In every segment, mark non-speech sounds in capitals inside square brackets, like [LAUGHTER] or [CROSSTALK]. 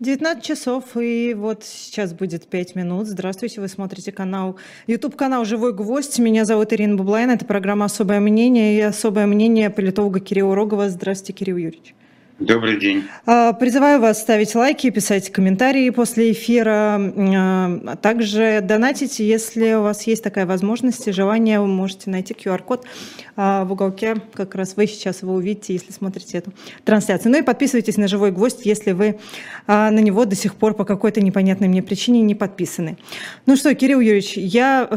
19 часов, и вот сейчас будет 5 минут. Здравствуйте, вы смотрите канал, YouTube-канал «Живой гвоздь». Меня зовут Ирина Баблайн, это программа «Особое мнение» и «Особое мнение» политолога Кирилла Рогова. Здравствуйте, Кирилл Юрьевич. Добрый день. А, призываю вас ставить лайки, писать комментарии после эфира, а также донатить, если у вас есть такая возможность и желание, вы можете найти QR-код а, в уголке, как раз вы сейчас его увидите, если смотрите эту трансляцию. Ну и подписывайтесь на «Живой гвоздь», если вы на него до сих пор по какой-то непонятной мне причине не подписаны. Ну что, Кирилл Юрьевич, я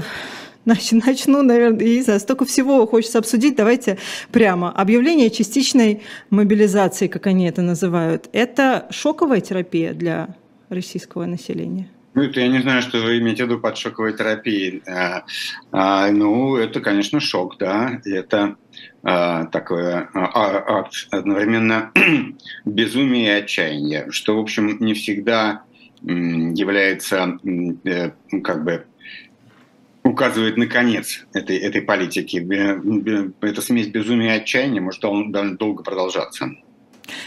[LAUGHS] Начну, наверное, и за столько всего хочется обсудить. Давайте прямо. Объявление частичной мобилизации, как они это называют, это шоковая терапия для российского населения? Ну, это я не знаю, что вы имеете в виду под шоковой терапией. А, а, ну, это, конечно, шок, да. Это а, такое а, а акт одновременно [CLEARS THROAT] безумия и отчаяния, что, в общем, не всегда является э, как бы указывает на конец этой, этой политики. Эта смесь безумия и отчаяния может довольно долго продолжаться.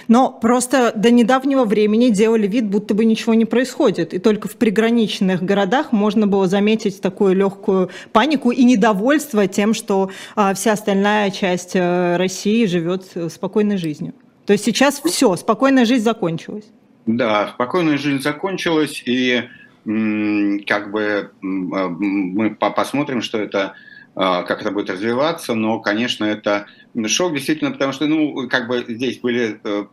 Но просто до недавнего времени делали вид, будто бы ничего не происходит. И только в приграничных городах можно было заметить такую легкую панику и недовольство тем, что а, вся остальная часть а, России живет э, спокойной жизнью. То есть сейчас все, спокойная жизнь закончилась. Да, спокойная жизнь закончилась, и как бы а, мы посмотрим, что это а, как это будет развиваться, но, конечно, это шок действительно, потому что, ну, как бы здесь были э,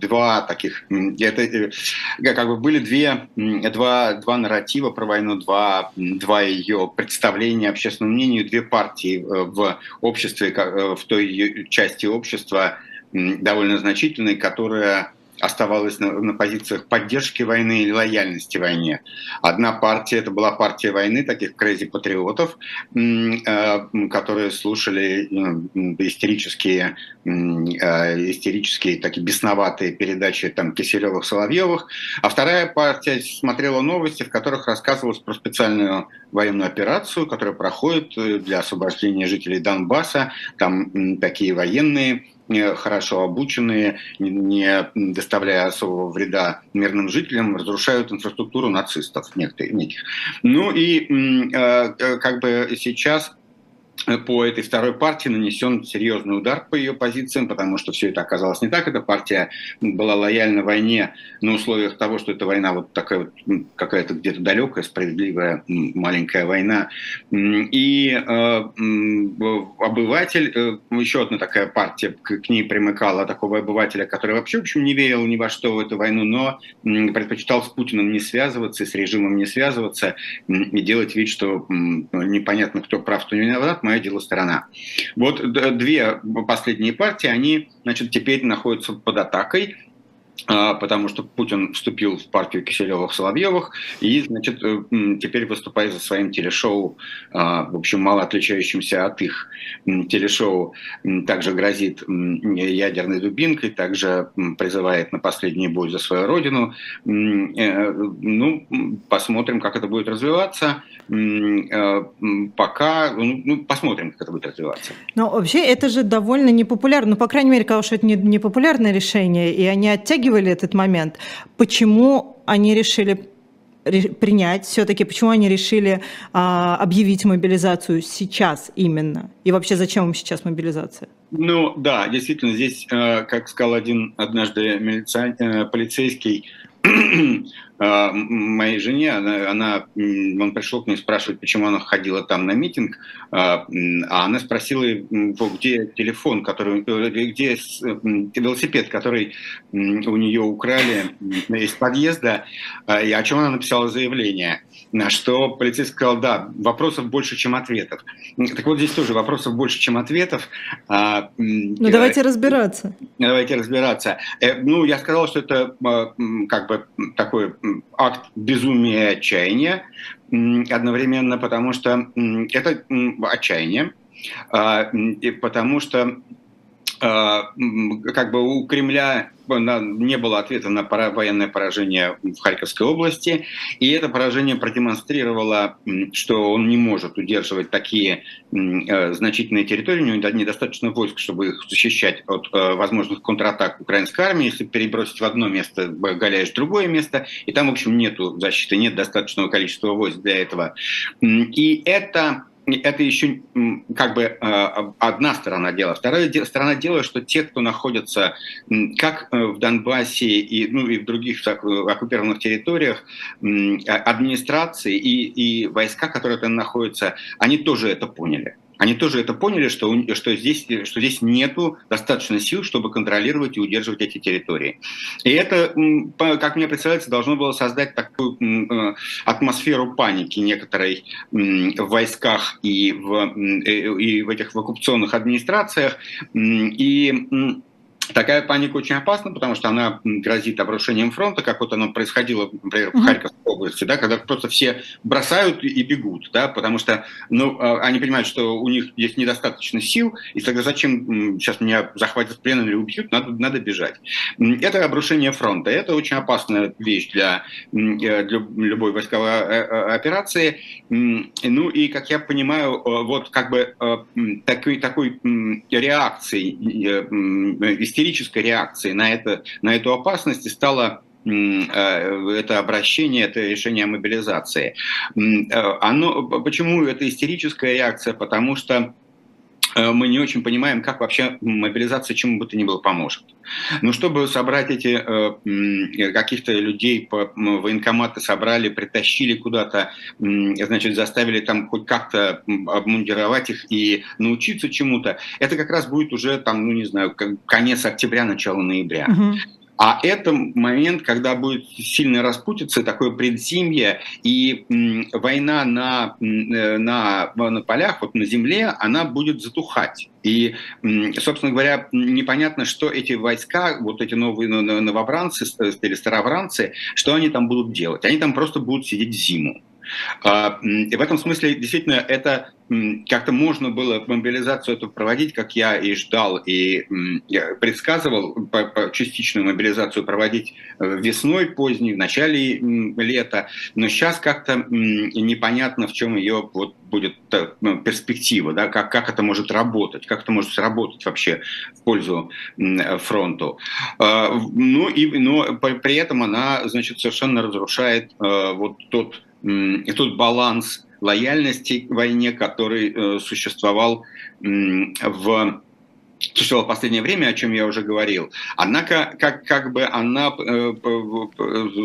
два таких, это, э, как бы были две, два, два нарратива про войну, два, два ее представления общественному мнению, две партии э, в обществе, в той части общества довольно значительной, которая оставалась на, на позициях поддержки войны или лояльности войне. Одна партия, это была партия войны, таких крэзи-патриотов, э, которые слушали истерические, э, истерические, такие бесноватые передачи там, Киселевых-Соловьевых. А вторая партия смотрела новости, в которых рассказывалось про специальную военную операцию, которая проходит э, для освобождения жителей Донбасса. Там такие военные хорошо обученные, не доставляя особого вреда мирным жителям, разрушают инфраструктуру нацистов неких. Ну и э, э, как бы сейчас по этой второй партии нанесен серьезный удар по ее позициям, потому что все это оказалось не так. Эта партия была лояльна войне на условиях того, что эта война вот такая вот какая-то где-то далекая, справедливая маленькая война. И э, обыватель, э, еще одна такая партия к, к ней примыкала, такого обывателя, который вообще, в общем, не верил ни во что в эту войну, но предпочитал с Путиным не связываться, с режимом не связываться и делать вид, что непонятно, кто прав, кто не виноват, моя дело сторона. Вот две последние партии, они значит, теперь находятся под атакой потому что Путин вступил в партию Киселевых-Соловьевых и, значит, э, теперь выступает за своим телешоу, а, в общем, мало отличающимся от их телешоу, также грозит ядерной дубинкой, также призывает на последний бой за свою родину. Э, ну, посмотрим, как это будет развиваться. Э, пока, ну, ну, посмотрим, как это будет развиваться. Но вообще это же довольно непопулярно, ну, по крайней мере, потому что это не непопулярное решение, и они оттягивают оттягивали этот момент. Почему они решили принять все-таки, почему они решили а, объявить мобилизацию сейчас именно? И вообще зачем им сейчас мобилизация? Ну да, действительно, здесь, э, как сказал один однажды милиция, э, полицейский, моей жене, она, она, он пришел к ней спрашивать, почему она ходила там на митинг, а, а она спросила его, где телефон, который, э, где велосипед, который у нее украли из подъезда, а, и о чем она написала заявление. На что полицейский сказал, да, вопросов больше, чем ответов. Так вот здесь тоже вопросов больше, чем ответов. Ну давайте разбираться. Давайте разбираться. Э, ну, я сказал, что это как бы такой акт безумия и отчаяния одновременно, потому что это отчаяние, а, потому что а, как бы у Кремля не было ответа на военное поражение в Харьковской области, и это поражение продемонстрировало, что он не может удерживать такие э, значительные территории, у него недостаточно войск, чтобы их защищать от э, возможных контратак украинской армии. Если перебросить в одно место, голяешь в другое место, и там, в общем, нету защиты, нет достаточного количества войск для этого. И это это еще как бы э, одна сторона дела. Вторая сторона дела, что те, кто находятся как э, в Донбассе и, ну, и в других оккупированных территориях, администрации и, и войска, которые там находятся, они тоже это поняли они тоже это поняли, что, что, здесь, что здесь нету достаточно сил, чтобы контролировать и удерживать эти территории. И это, как мне представляется, должно было создать такую э, атмосферу паники некоторой в войсках и в, и в этих в оккупационных администрациях. И Такая паника очень опасна, потому что она грозит обрушением фронта, как вот оно происходило, например, в Харьковской области, да, когда просто все бросают и бегут, да, потому что ну, а, они понимают, что у них есть недостаточно сил, и тогда зачем сейчас меня захватят в плен или убьют, надо, надо бежать. Это обрушение фронта, это очень опасная вещь для, э, для любой войсковой э, э, операции. Ну и, как я понимаю, вот как бы такой, такой реакции истерической реакцией на, это, на эту опасность и стало э, это обращение, это решение о мобилизации. Э, оно, почему это истерическая реакция? Потому что мы не очень понимаем, как вообще мобилизация чему бы то ни было поможет. Ну, чтобы собрать эти э, каких-то людей по военкоматы собрали, притащили куда-то, э, значит, заставили там хоть как-то обмундировать их и научиться чему-то, это как раз будет уже там, ну, не знаю, конец октября, начало ноября. Угу. А это момент, когда будет сильная распутица, такое предзимье, и война на, э, на, на полях, вот на земле, она будет затухать. И, собственно говоря, непонятно, что эти войска, вот эти новые новобранцы или старобранцы, что они там будут делать. Они там просто будут сидеть зиму. А, и в этом смысле действительно это как-то можно было мобилизацию эту проводить, как я и ждал, и предсказывал частичную мобилизацию проводить э, весной поздней, в начале лета, но сейчас как-то непонятно, в чем ее вот будет э, ну, перспектива, да, как, как это может работать, как это может сработать вообще в пользу фронту. А, ну и, но при этом она, значит, совершенно разрушает э, вот тот, тот баланс лояльности к войне, который э, существовал в существовал в последнее время, о чем я уже говорил. Однако, как, как бы она, э,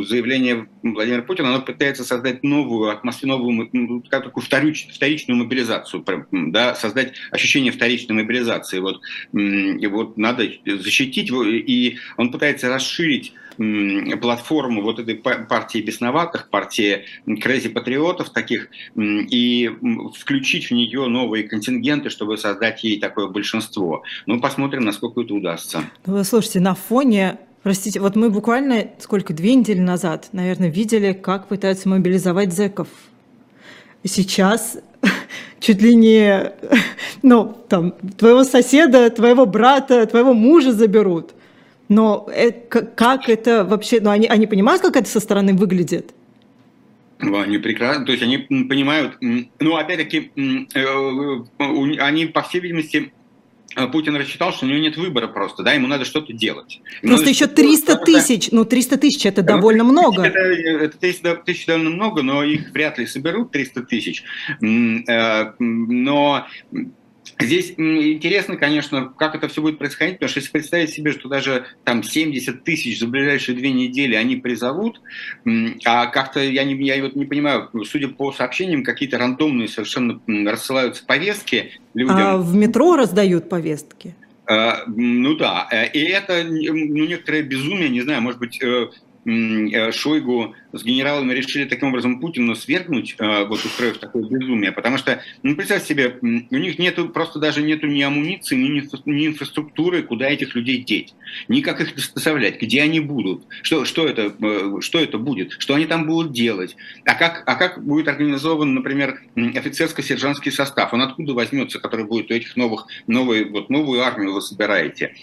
заявление Владимира Путина, оно пытается создать новую атмосферу, новую, такую вторич, вторичную мобилизацию, да, создать ощущение вторичной мобилизации. Вот, и вот надо защитить, и он пытается расширить платформу вот этой партии бесноватых, партии крэзи-патриотов таких, и включить в нее новые контингенты, чтобы создать ей такое большинство. Ну, посмотрим, насколько это удастся. Ну, слушайте, на фоне Простите, вот мы буквально сколько, две недели назад, наверное, видели, как пытаются мобилизовать зэков. Сейчас [LAUGHS] чуть ли не, [LAUGHS] ну, там, твоего соседа, твоего брата, твоего мужа заберут. Но это, как это вообще, ну они, они понимают, как это со стороны выглядит? Ну, они прекрасно, то есть они понимают, ну опять-таки, э, они, по всей видимости, э, Путин рассчитал, что у него нет выбора просто, да, ему надо что-то делать. Ему просто еще 300 тысяч, ну 300 тысяч это ну, довольно много. Это, это 300 тысяч довольно много, но их вряд ли соберут 300 тысяч. Э, но Здесь интересно, конечно, как это все будет происходить, потому что если представить себе, что даже там 70 тысяч за ближайшие две недели они призовут, а как-то я не, я вот не понимаю, судя по сообщениям, какие-то рандомные совершенно рассылаются повестки людям. А в метро раздают повестки? Uh, ну да, э, и это ну, некоторое безумие, не знаю, может быть, Э, Шойгу с генералами решили таким образом Путина свергнуть, э, вот устроив такое безумие, потому что, ну, представь себе, у них нету, просто даже нету ни амуниции, ни, ни инфраструктуры, куда этих людей деть, ни как их доставлять, где они будут, что, что, это, э, что это будет, что они там будут делать, а как, а как будет организован, например, офицерско-сержантский состав, он откуда возьмется, который будет у этих новых, новые, вот новую армию вы собираете,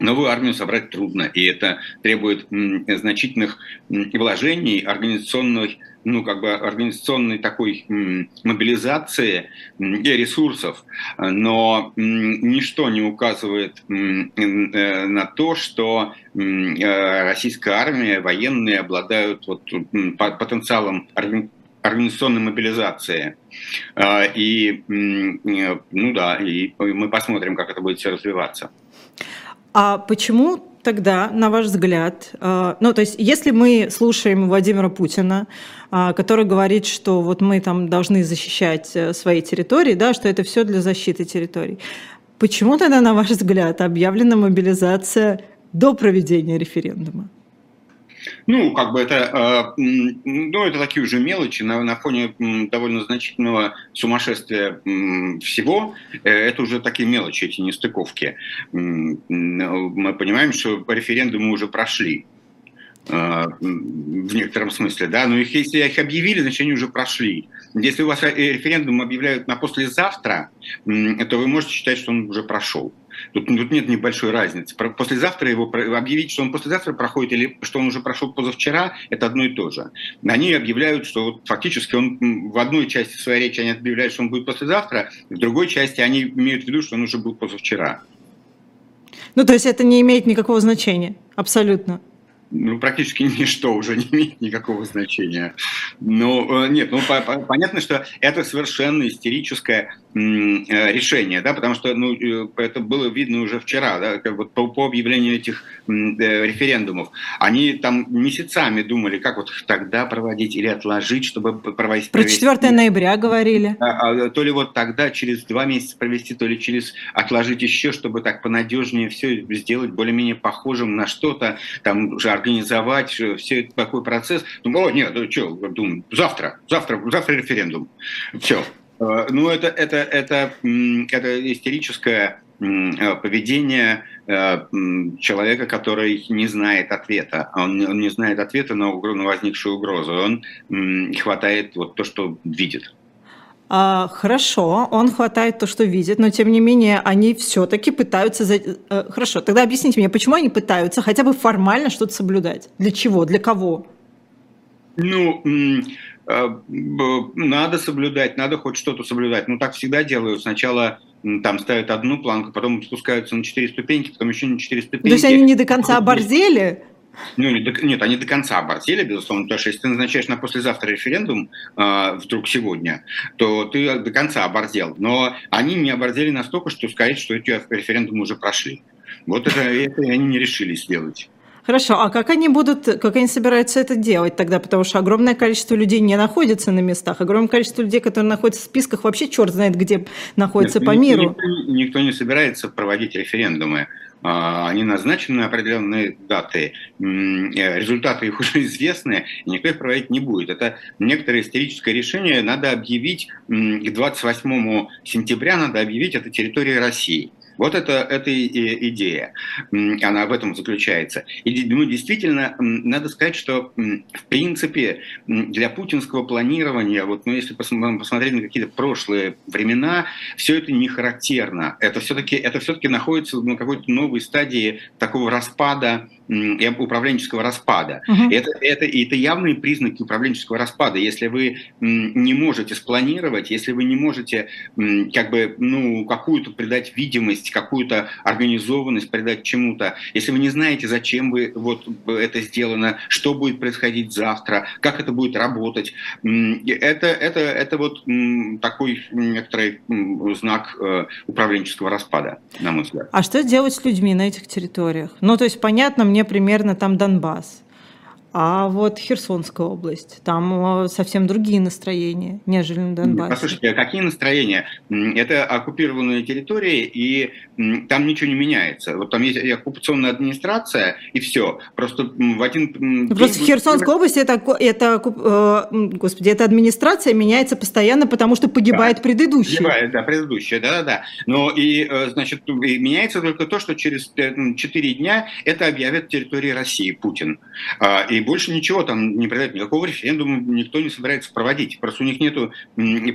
Новую армию собрать трудно, и это требует значительных вложений, организационной, ну, как бы организационной такой мобилизации и ресурсов. Но ничто не указывает э, на то, что э, российская армия, военные обладают вот потенциалом организационной мобилизации. А, и, ну да, и мы посмотрим, как это будет все развиваться. А почему тогда, на ваш взгляд, э, ну, то есть, если мы слушаем Владимира Путина, э, который говорит, что вот мы там должны защищать э, свои территории, да, что это все для защиты территорий, почему тогда, на ваш взгляд, объявлена мобилизация до проведения референдума? Ну, как бы это, э, ну, это такие уже мелочи на, на фоне довольно значительного сумасшествия всего. Э, это уже такие мелочи, эти нестыковки. Мы понимаем, что референдумы уже прошли э, в некотором смысле, да, но их, если их объявили, значит, они уже прошли. Если у вас референдум объявляют на послезавтра, то вы можете считать, что он уже прошел. Тут, тут нет небольшой разницы. Послезавтра его объявить, что он послезавтра проходит или что он уже прошел позавчера, это одно и то же. Они объявляют, что вот фактически он в одной части своей речи они объявляют, что он будет послезавтра, в другой части они имеют в виду, что он уже был позавчера. Ну, то есть это не имеет никакого значения, абсолютно ну, практически [LAUGHS] ничто уже не имеет никакого значения. Но э, нет, ну, по, по, понятно, что это совершенно истерическое э, решение, да, потому что ну, э, это было видно уже вчера, да, как вот по, по объявлению этих референдумов. Они там месяцами думали, как вот тогда проводить или отложить, чтобы проводить. Про 4 провести. ноября говорили. А, а, то ли вот тогда через два месяца провести, то ли через отложить еще, чтобы так понадежнее все сделать более-менее похожим на что-то, там уже организовать все такой процесс. Думаю, о, нет, ну что, думаю, завтра, завтра, завтра референдум. Все. Э, ну, это, это, это, это истерическое э, поведение э, человека, который не знает ответа. Он, он не знает ответа на, возникшую угрозу. Он хватает вот то, что видит. А, хорошо, он хватает то, что видит, но тем не менее они все-таки пытаются... За... Э, хорошо, тогда объясните мне, почему они пытаются хотя бы формально что-то соблюдать? Для чего? Для кого? Ну, э, надо соблюдать, надо хоть что-то соблюдать. Ну, так всегда делают. Сначала там ставят одну планку, потом спускаются на четыре ступеньки, потом еще на четыре ступеньки. То есть они не до конца оборзели? Ну, нет, они до конца оборзели, безусловно, потому что если ты назначаешь на послезавтра референдум, э, вдруг сегодня, то ты до конца оборзел. Но они не оборзели настолько, что сказать, что эти референдумы уже прошли. Вот это, это они не решили сделать. Хорошо, а как они будут, как они собираются это делать тогда? Потому что огромное количество людей не находится на местах, огромное количество людей, которые находятся в списках, вообще черт знает где находятся Нет, по миру. Никто, никто не собирается проводить референдумы. А, они назначены на определенные даты, э, результаты их [LAUGHS] уже известны, и никто их проводить не будет. Это некоторое историческое решение, надо объявить к 28 сентября, надо объявить это территорией России. Вот это, это идея, она в этом заключается. И ну, действительно, надо сказать, что в принципе для путинского планирования, вот, ну, если посмотреть на какие-то прошлые времена, все это не характерно. Это все-таки это все находится на какой-то новой стадии такого распада управленческого распада. Uh-huh. Это, это, это явные признаки управленческого распада. Если вы не можете спланировать, если вы не можете как бы, ну, какую-то придать видимость, какую-то организованность придать чему-то, если вы не знаете, зачем вы вот это сделано, что будет происходить завтра, как это будет работать, это, это, это вот такой некоторый знак э, управленческого распада, на мой взгляд. А что делать с людьми на этих территориях? Ну, то есть, понятно, мне примерно там Донбасс. А вот Херсонская область, там э, совсем другие настроения, нежели на Донбассе. Послушайте, а какие настроения? Это оккупированные территории, и там ничего не меняется. Вот там есть оккупационная администрация, и все. Просто в один... Просто день... в Херсонской области это, это, э, господи, эта администрация меняется постоянно, потому что погибает да, предыдущая. Погибает, да, предыдущая, да-да-да. Но и, э, значит, и меняется только то, что через 4 дня это объявят территорией России Путин. А, и И больше ничего там не произойдет, никакого референдума никто не собирается проводить. Просто у них нет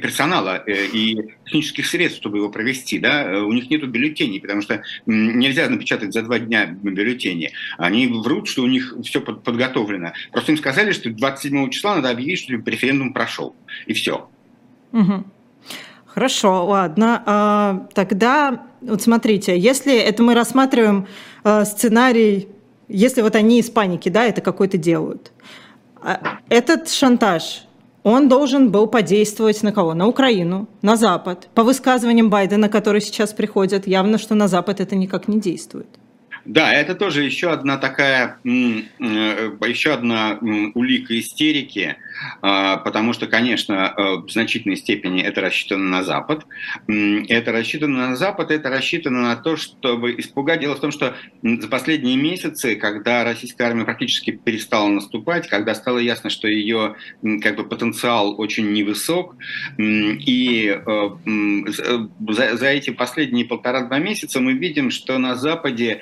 персонала э, и технических средств, чтобы его провести. Да? У них нет бюллетеней, потому что нельзя напечатать за два дня бюллетени. Они врут, что у них все подготовлено. Просто им сказали, что 27 числа надо объявить, что референдум прошел. И все. Угу. Хорошо, ладно. А, тогда, вот смотрите, если это мы рассматриваем а, сценарий, если вот они из паники, да, это какой-то делают, а, этот шантаж, он должен был подействовать на кого? На Украину, на Запад. По высказываниям Байдена, которые сейчас приходят, явно, что на Запад это никак не действует. Да, это тоже еще одна такая, э, еще одна улика истерики, а, потому что, конечно, э, в значительной степени это рассчитано на Запад. Это рассчитано на Запад, это рассчитано на то, чтобы испугать. Дело в том, что за последние месяцы, когда российская армия практически перестала наступать, когда стало ясно, что ее как бы, потенциал очень невысок, и э, за, за эти последние полтора-два месяца мы видим, что на Западе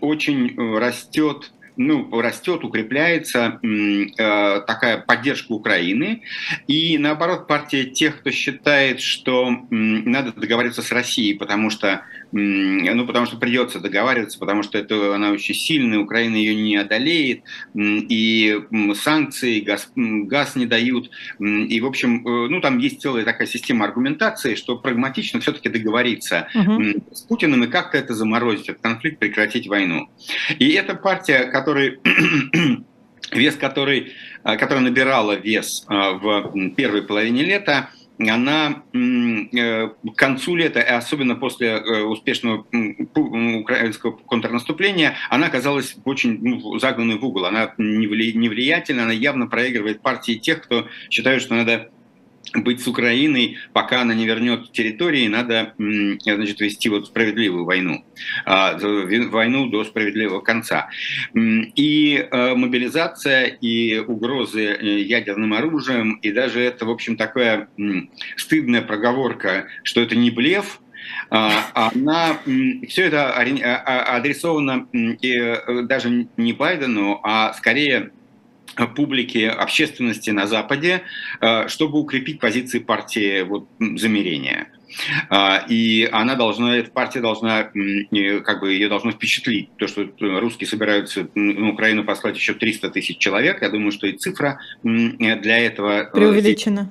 очень э, растет ну, растет, укрепляется э, такая поддержка Украины. И наоборот, партия тех, кто считает, что э, надо договориться с Россией, потому что ну, потому что придется договариваться, потому что это, она очень сильная, Украина ее не одолеет, и санкции, газ, газ не дают, и, в общем, э, ну, там есть целая такая система аргументации, что прагматично все-таки договориться угу. с Путиным и как-то это заморозить, этот конфликт, прекратить войну. И эта партия, которая [COUGHS] вес который, э, которая набирала вес э, в первой половине лета, она э, к концу лета, особенно после э, успешного украинского контрнаступления, она оказалась очень ну, загнанной в угол. Она невлиятельна, она явно проигрывает партии тех, кто считает, что надо быть с Украиной, пока она не вернет территории, надо значит, вести вот справедливую войну, а, войну до справедливого конца. И э, мобилизация, и угрозы э, ядерным оружием, и даже это, в общем, такая стыдная проговорка, что это не блеф, а, она, все это а, адресовано э, даже не Байдену, а скорее публики, общественности на Западе, э, чтобы укрепить позиции партии вот, замерения. А, и она должна, эта партия должна, как бы ее должно впечатлить. То, что русские собираются на Украину послать еще 300 тысяч человек, я думаю, что и цифра для этого... Э, Преувеличена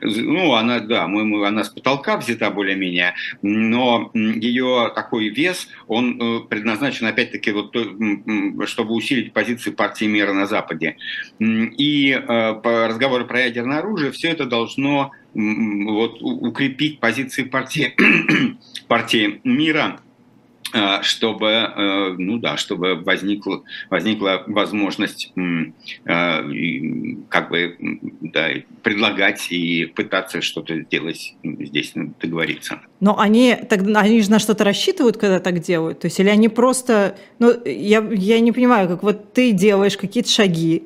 ну, она, да, мы, мы, она с потолка взята более-менее, но ее такой вес, он э, предназначен, опять-таки, вот, чтобы усилить позиции партии мира на Западе. И э, по разговору про ядерное оружие, все это должно вот, укрепить позиции партии, [CLEARS THROAT] партии мира чтобы, э, ну да, чтобы возникла, возникла возможность а, как бы да, предлагать и пытаться что-то сделать здесь, договориться. Но они, тогда, они же на что-то рассчитывают, когда так делают? То есть или они просто... Ну, я, я не понимаю, как вот ты делаешь какие-то шаги,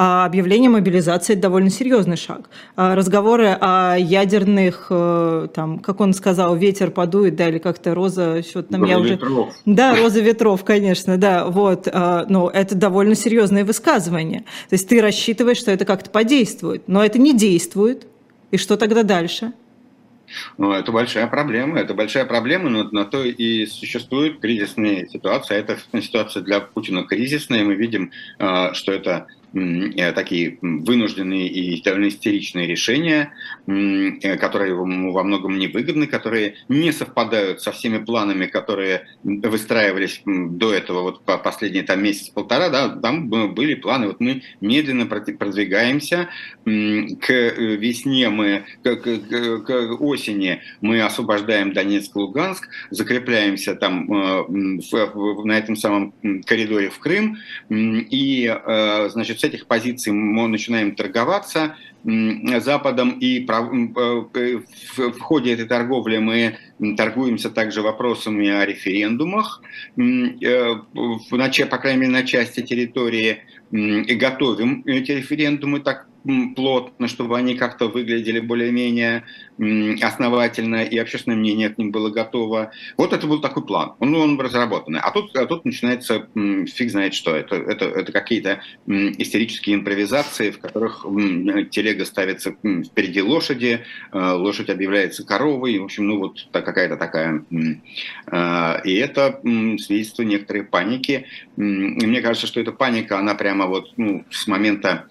а объявление мобилизации – это довольно серьезный шаг. А разговоры о ядерных, э, там, как он сказал, ветер подует, да, или как-то роза, что-то там роза я уже... ветров. Да, роза ветров, конечно, да, вот. А, но это довольно серьезное высказывание. То есть ты рассчитываешь, что это как-то подействует, но это не действует. И что тогда дальше? Ну, это большая проблема. Это большая проблема, но на то и существует кризисная ситуация. Эта ситуация для Путина кризисная. Мы видим, что это такие вынужденные и довольно истеричные решения, э, которые во многом невыгодны, которые не совпадают со всеми планами, которые выстраивались до этого, вот по последние там месяц-полтора, да, там были планы, вот мы медленно продвигаемся, к весне мы, к, к, к осени мы освобождаем Донецк Луганск, закрепляемся там э, в, на этом самом коридоре в Крым, и, значит, с этих позиций мы начинаем торговаться Западом, и э, в ходе этой торговли мы торгуемся также вопросами о референдумах, э, по крайней мере, на части территории, и готовим эти референдумы так плотно, чтобы они как-то выглядели более-менее основательно, и общественное мнение к ним было готово. Вот это был такой план, он, он разработанный. А тут, а тут начинается фиг знает что. Это, это, это какие-то истерические импровизации, в которых телега ставится впереди лошади, э, лошадь объявляется коровой, в общем, ну вот какая-то такая... Э, и это свидетельство некоторой паники. Мне кажется, что эта паника, она прямо вот ну, с момента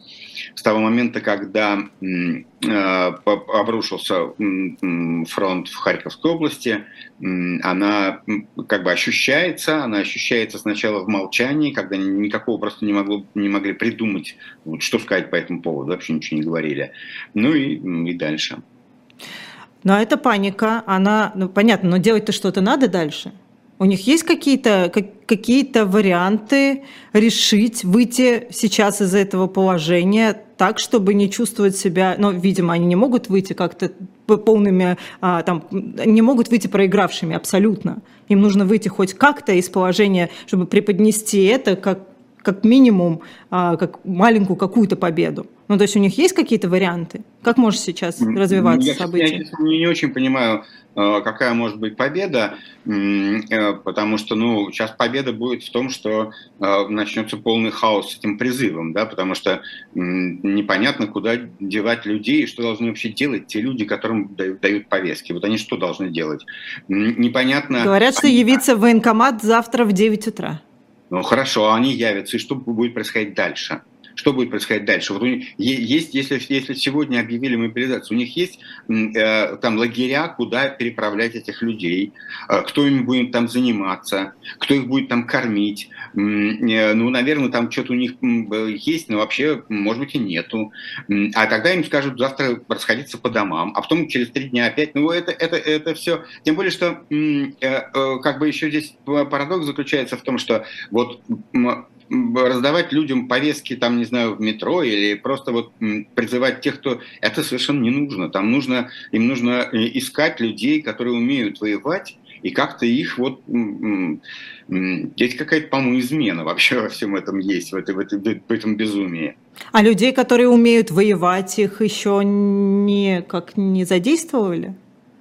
с того момента, когда э, обрушился фронт в Харьковской области, она как бы ощущается, она ощущается сначала в молчании, когда никакого просто не, могло, не могли придумать, вот, что сказать по этому поводу, вообще ничего не говорили. Ну и, и дальше. Но эта паника, она, ну понятно, но делать-то что-то надо дальше – у них есть какие-то какие варианты решить, выйти сейчас из этого положения так, чтобы не чувствовать себя, ну, видимо, они не могут выйти как-то полными, а, там, не могут выйти проигравшими абсолютно. Им нужно выйти хоть как-то из положения, чтобы преподнести это как, как минимум, а, как маленькую какую-то победу. Ну, то есть у них есть какие-то варианты? Как может сейчас развиваться я, событие? Я не, не очень понимаю, Э, какая может быть победа, э, потому что, ну, сейчас победа будет в том, что э, начнется полный хаос с этим призывом, да, потому что непонятно, куда девать людей, что должны вообще делать те люди, которым дают повестки. Вот они что должны делать? Непонятно. Говорят, что явиться в военкомат завтра в 9 утра. Ну хорошо, они явятся, и что будет происходить дальше? Что будет происходить дальше? Вот у них есть, если, если сегодня объявили мобилизацию, у них есть э, там лагеря, куда переправлять этих людей, э, кто им будет там заниматься, кто их будет там кормить. Э, ну, наверное, там что-то у них есть, но вообще, может быть, и нету. А тогда им скажут завтра расходиться по домам, а потом через три дня опять. Ну, это, это, это все. Тем более, что э, э, как бы еще здесь парадокс заключается в том, что вот раздавать людям повестки, там, не знаю, в метро или просто вот призывать тех, кто... Это совершенно не нужно. Там нужно, им нужно э, искать людей, которые умеют воевать, и как-то их вот... Здесь какая-то, по-моему, измена вообще во всем этом есть, в, этой, в, этой, в этом безумии. А людей, которые умеют воевать, их еще не, как не задействовали?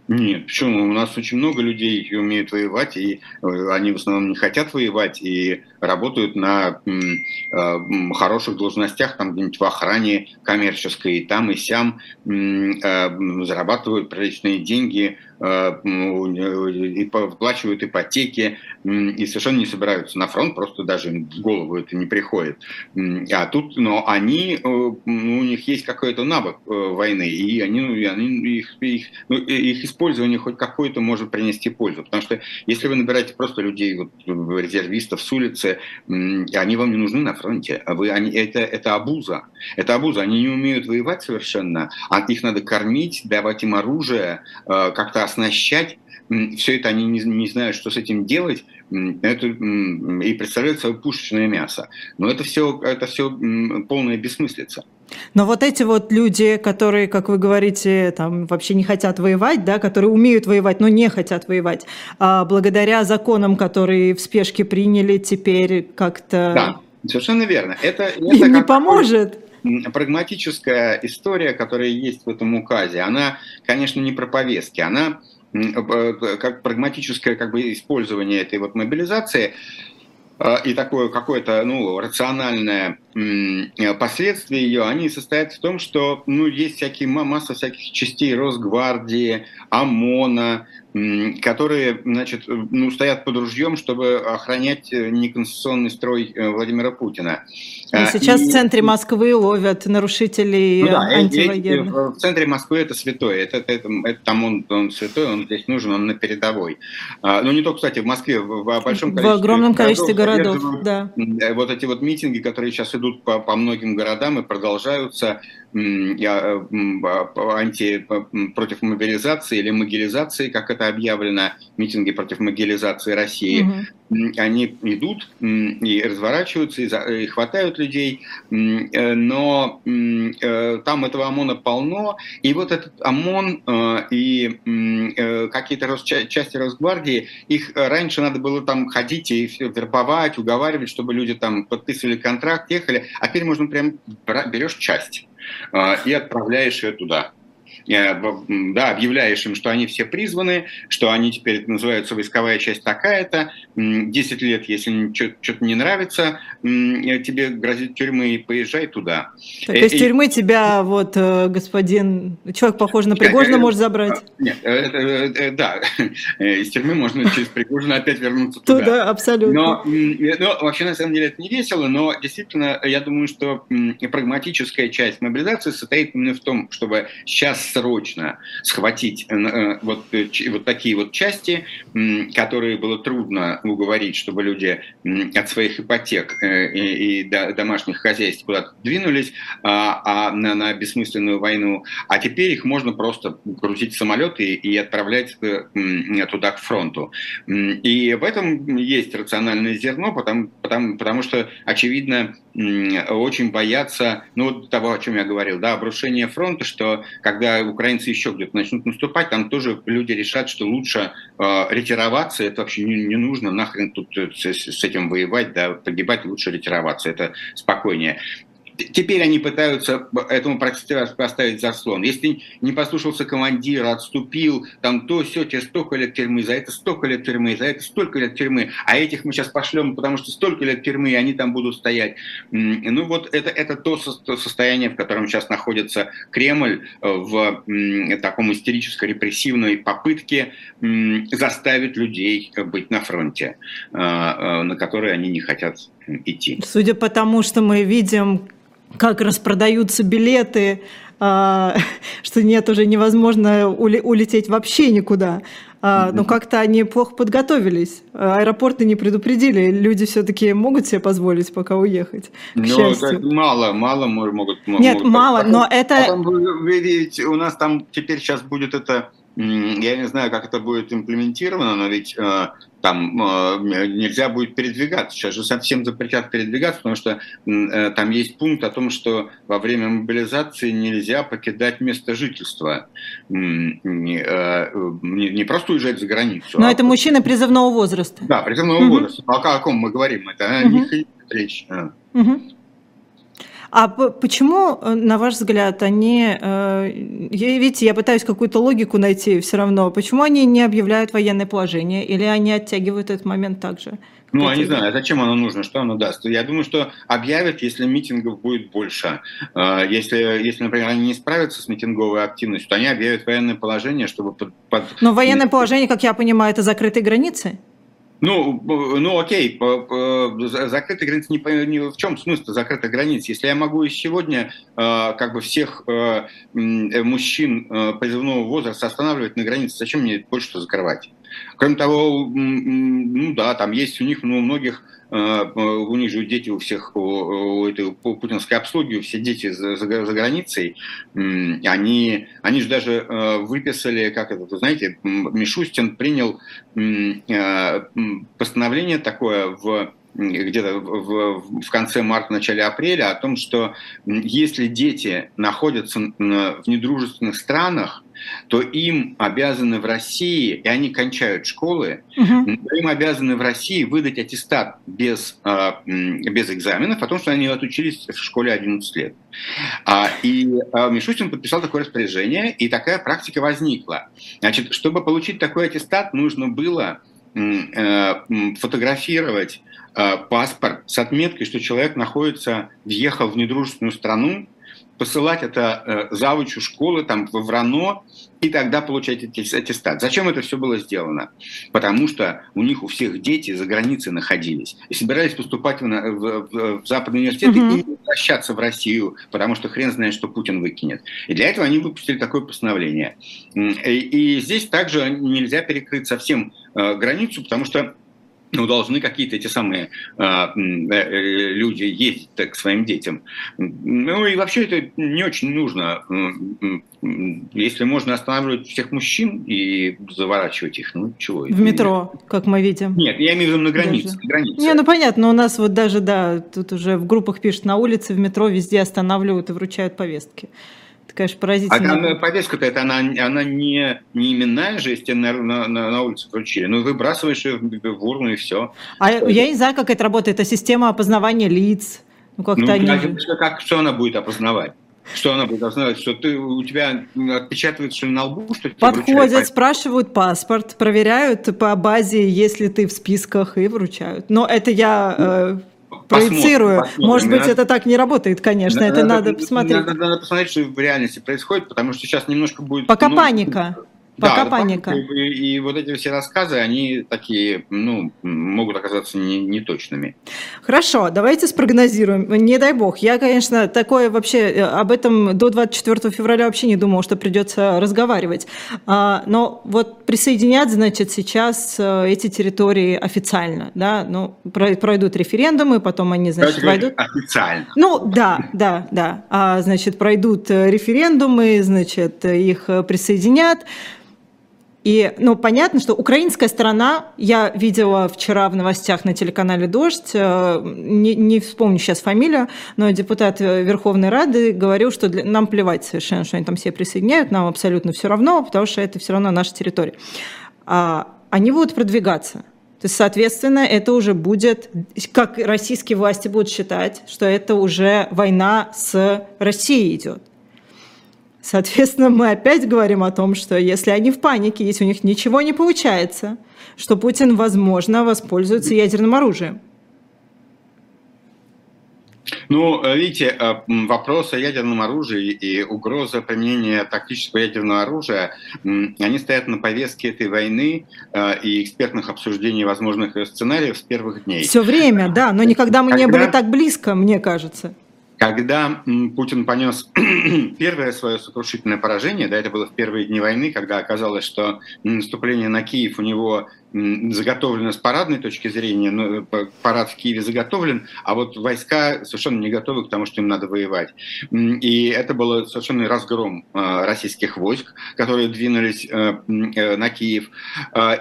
Нет, почему? У нас очень много людей умеют воевать, и э, они в основном не хотят воевать, и работают на э, хороших должностях, там где-нибудь в охране коммерческой, и там, и сям, э, зарабатывают приличные деньги, Э, и выплачивают ипотеки, и совершенно не собираются на фронт, просто даже в голову это не приходит. А тут, но они, у них есть какой-то навык войны, и они, ну, они их, их, ну, их использование хоть какое-то может принести пользу. Потому что если вы набираете просто людей, вот, резервистов с улицы, они вам не нужны на фронте. А вы, они, это, это абуза. Это абуза. Они не умеют воевать совершенно, а их надо кормить, давать им оружие, как-то оснащать. Все это они не, не знают, что с этим делать, это, и представляют собой пушечное мясо. Но это все, это все полная бессмыслица. Но вот эти вот люди, которые, как вы говорите, там вообще не хотят воевать, да, которые умеют воевать, но не хотят воевать, а благодаря законам, которые в спешке приняли, теперь как-то... Да, совершенно верно. Это, это [LAUGHS] Им не поможет прагматическая история, которая есть в этом указе, она, конечно, не про повестки, она как прагматическое как бы, использование этой вот мобилизации э, и такое какое-то ну, рациональное последствие ее, они состоят в том, что ну, есть всякие, масса всяких частей Росгвардии, ОМОНа, которые значит, ну, стоят под ружьем, чтобы охранять э, неконституционный строй э, Владимира Путина. И а, сейчас и, в центре Москвы ловят нарушителей ну, да, антивоенных. В центре Москвы это святое. Это, это, это, там он, он святой, он здесь нужен, он на передовой. А, но ну, не только, кстати, в Москве, в, в большом количестве В огромном количестве городов, да. Э, вот эти вот митинги, которые сейчас идут по, по многим городам и продолжаются, анти, против мобилизации или могилизации, как это объявлено, митинги против могилизации России, угу. они идут и разворачиваются, и хватают людей, э, но э, там этого ОМОНа полно, и вот этот ОМОН и какие-то части Росгвардии, их раньше надо было там ходить и вербовать, уговаривать, чтобы люди там подписывали контракт, ехали, а теперь можно прям берешь часть и отправляешь ее туда. Э, да, объявляешь им, что они все призваны, что они теперь называются войсковая часть такая-то, 10 лет, если что-то не нравится, э, тебе грозит тюрьмы, и поезжай туда. Так из тюрьмы тебя вот господин, человек похож на Пригожина, может забрать? Нет, да, [LAUGHS] из тюрьмы можно через Пригожина опять вернуться туда. Туда, абсолютно. Но, но вообще, на самом деле, это не весело, но действительно, я думаю, что прагматическая часть мобилизации состоит именно в том, чтобы сейчас срочно схватить э, э, вот, э, вот такие вот части, которые было трудно уговорить, чтобы люди от своих ипотек и, и домашних хозяйств куда-то двинулись а, а на, на бессмысленную войну, а теперь их можно просто грузить в самолеты и отправлять туда к фронту. И в этом есть рациональное зерно, потому, потому, потому что, очевидно, очень боятся, ну, того, о чем я говорил, да, обрушение фронта, что когда украинцы еще где-то начнут наступать, там тоже люди решат, что лучше э, ретироваться, это вообще не, не нужно, нахрен тут э, с, с этим воевать, да, погибать, лучше ретироваться, это спокойнее. Теперь они пытаются этому поставить заслон. Если не послушался командира, отступил, там то, все, тебе столько лет тюрьмы, за это столько лет тюрьмы, за это столько лет тюрьмы, а этих мы сейчас пошлем, потому что столько лет тюрьмы, и они там будут стоять. Ну вот это, это то состояние, в котором сейчас находится Кремль в таком истерическо-репрессивной попытке заставить людей быть на фронте, а, а, на который они не хотят идти. Судя по тому, что мы видим, как распродаются билеты, а, [LAUGHS] что нет, уже невозможно улететь вообще никуда. А, но как-то они плохо подготовились. Аэропорты не предупредили. Люди все-таки могут себе позволить пока уехать. Ну, мало, мало могут. Нет, могут. мало, потом, но это... Потом, вы видите, у нас там теперь сейчас будет это я не знаю, как это будет имплементировано, но ведь э, там э, нельзя будет передвигаться. Сейчас же совсем запретят передвигаться, потому что э, там есть пункт о том, что во время мобилизации нельзя покидать место жительства. Не, э, не, не просто уезжать за границу. Но а это мужчины призывного возраста. Да, призывного угу. возраста. А о каком мы говорим? Это угу. о них речь. Угу. А почему, э, на ваш взгляд, они, э, видите, я пытаюсь какую-то логику найти все равно, почему они не объявляют военное положение или они оттягивают этот момент также? Ну, я не знаю, зачем оно нужно, что оно даст. Я думаю, что объявят, если митингов будет больше. Э, если, если например, они не справятся с митинговой активностью, то они объявят военное положение, чтобы... Под, под... Но военное положение, как я понимаю, это закрытые границы? Ну, ну окей, закрытые границы не, не в чем смысл закрытых границ? Если я могу сегодня э, как бы всех э, мужчин э, призывного возраста останавливать на границе, зачем мне больше что закрывать? Кроме того, ну да, там есть у них, ну, у многих Э, у них же дети у всех, у, этой путинской обслуги, все дети за, за, границей, они, они же даже э, выписали, как это, вы знаете, Мишустин принял э, постановление такое в где-то в, в конце марта, начале апреля о том, что если дети находятся в недружественных странах, то им обязаны в России, и они кончают школы, угу. им обязаны в России выдать аттестат без, а, без экзаменов о том, что они отучились в школе 11 лет. А, и а, Мишустин подписал такое распоряжение, и такая практика возникла. Значит, чтобы получить такой аттестат, нужно было э, фотографировать паспорт с отметкой, что человек находится, въехал в недружественную страну, посылать это э, завучу школы там в РАНО и тогда получать аттестат. Зачем это все было сделано? Потому что у них у всех дети за границей находились и собирались поступать в, в, в, в западные университеты угу. и возвращаться в Россию, потому что хрен знает, что Путин выкинет. И для этого они выпустили такое постановление. И, и здесь также нельзя перекрыть совсем э, границу, потому что ну, должны какие-то эти самые а, э, э, люди ездить к своим детям. Ну и вообще это не очень нужно. Если можно останавливать всех мужчин и заворачивать их, ну чего? В метро, как мы видим. Нет, я имею в виду на границе. На границе. Не, ну понятно, но у нас вот даже, да, тут уже в группах пишут на улице, в метро везде останавливают и вручают повестки конечно, поразительно. А там повестка-то это она, она не, не именная же, если на, на, на, на улице вручили. Ну, выбрасываешь ее в, в урну и все. А я не знаю, как это работает. Это система опознавания лиц. Ну, как-то ну, они... как, как, что она будет опознавать? Что она будет должна что ты, у тебя отпечатывается что на лбу? Что Подходят, спрашивают паспорт, проверяют по базе, если ты в списках, и вручают. Но это я э, проецирую. Посмотрим, Может быть, надо, это так не работает, конечно, надо, это надо, надо посмотреть. Надо, надо посмотреть, что в реальности происходит, потому что сейчас немножко будет... Пока ну, паника. Пока да, паника. И, и вот эти все рассказы, они такие, ну, могут оказаться не, неточными. Хорошо, давайте спрогнозируем. Не дай бог. Я, конечно, такое вообще э, об этом до 24 февраля вообще не думал, что придется разговаривать. А, но вот присоединять, значит, сейчас э, эти территории официально, да, ну, пройдут референдумы, потом они, значит, войдут. Официально. Ну, да, да, да. А, значит, пройдут э, референдумы, значит, их присоединят. И, ну, понятно, что украинская сторона, я видела вчера в новостях на телеканале «Дождь», э, не, не вспомню сейчас фамилию, но депутат Верховной Рады говорил, что для, нам плевать совершенно, что они там все присоединяют, нам абсолютно все равно, потому что это все равно наша территория. А, они будут продвигаться. То есть, соответственно, это уже будет, как российские власти будут считать, что это уже война с Россией идет. Соответственно, мы опять говорим о том, что если они в панике, если у них ничего не получается, что Путин, возможно, воспользуется ядерным оружием. Ну, видите, э, вопрос о ядерном оружии и угроза применения тактического ядерного оружия, они стоят на повестке этой войны э, и экспертных обсуждений возможных сценариев с первых дней. Все время, да, но никогда мы Когда... не были так близко, мне кажется. Когда Путин понес [CLEARS THROAT] первое свое сокрушительное поражение, да, это было в первые дни войны, когда оказалось, что наступление на Киев у него заготовлено с парадной точки зрения, ну, парад в Киеве заготовлен, а вот войска совершенно не готовы к тому, что им надо воевать. И это был совершенно разгром э, российских войск, которые двинулись э, на Киев,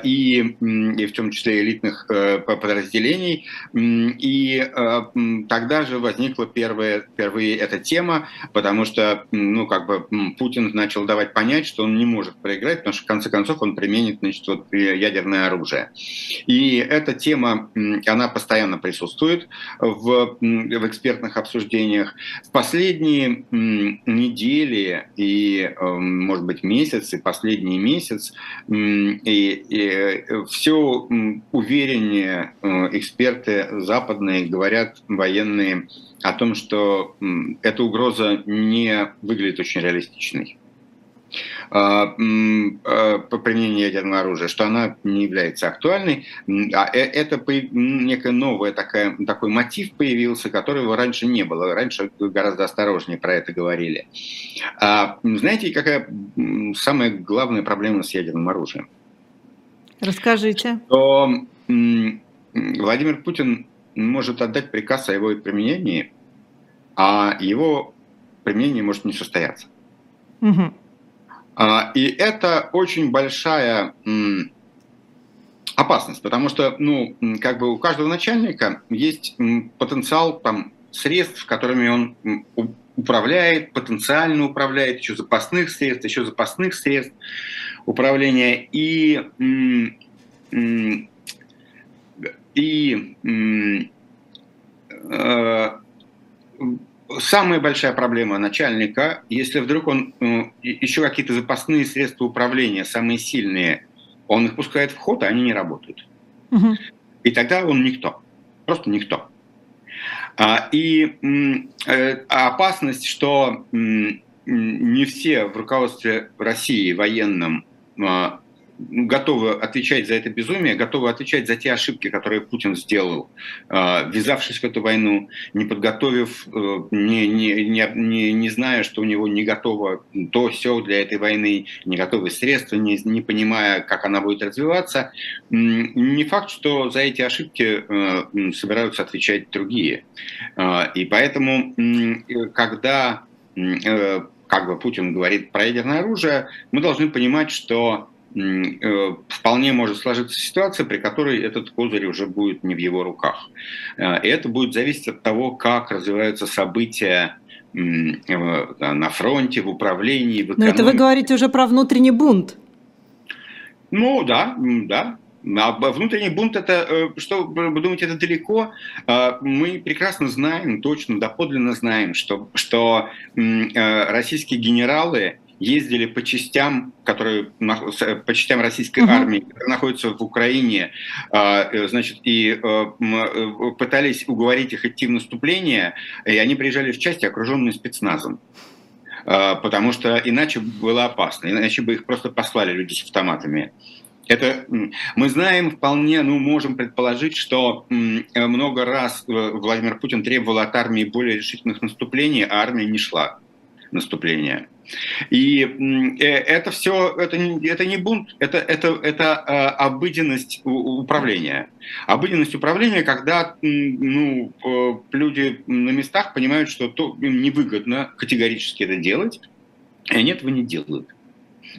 и, и в том числе элитных подразделений. И тогда же возникла первая, впервые эта тема, потому что ну, как бы Путин начал давать понять, что он не может проиграть, потому что в конце концов он применит значит, вот, ядерное оружие оружия. И эта тема, она постоянно присутствует в, в экспертных обсуждениях. В последние недели и, эм, может быть, месяцы, последний месяц, и, и все увереннее э, эксперты западные говорят, военные, о том, что эта угроза не выглядит очень реалистичной. А, а, по применению ядерного оружия, что она не является актуальной. А э, это некая новая такая, такой мотив появился, которого раньше не было. Раньше гораздо осторожнее про это говорили. А знаете, какая самая главная проблема с ядерным оружием? Расскажите. Что Владимир Путин может отдать приказ о его применении, а его применение может не состояться. Угу. А, и это очень большая опасность, потому что, ну, как бы у каждого начальника есть потенциал там средств, которыми он управляет, потенциально управляет, еще запасных средств, еще запасных средств управления. И, и э, самая большая проблема начальника, если вдруг он э, еще какие-то запасные средства управления, самые сильные, он их пускает в ход, а они не работают. Угу. И тогда он никто, просто никто. А, и э, опасность, что не все в руководстве России военном а, готовы отвечать за это безумие, готовы отвечать за те ошибки, которые Путин сделал, а, ввязавшись в эту войну, не подготовив, э, не, не, не, не, не зная, что у него не готово то, все для этой войны, не готовы средства, не, не понимая, как она будет развиваться. Не факт, что за эти ошибки э, собираются отвечать другие. И поэтому, когда э, как бы Путин говорит про ядерное оружие, мы должны понимать, что Э, вполне может сложиться ситуация, при которой этот козырь уже будет не в его руках. Э, и это будет зависеть от того, как развиваются события э, на фронте, в управлении, в экономике. Но это вы говорите уже про внутренний бунт. Ну да, да, А внутренний бунт это, э, что вы думаете, это далеко? А, мы прекрасно знаем, точно, доподлинно знаем, что, что э, российские генералы ездили по частям, которые по частям российской uh-huh. армии, которые находятся в Украине, а, э, значит, и пытались уговорить их идти в наступление, и они приезжали в части, окруженные спецназом потому что иначе было опасно, иначе бы их просто послали люди с автоматами. Это мы знаем вполне, ну, можем предположить, что много раз э, Владимир Путин требовал от армии более решительных наступлений, а армия не шла наступления. И э, это все, это, это не бунт, это, это, это э, обыденность управления. Обыденность управления, когда ну, люди на местах понимают, что то, им невыгодно категорически это делать, и они этого не делают.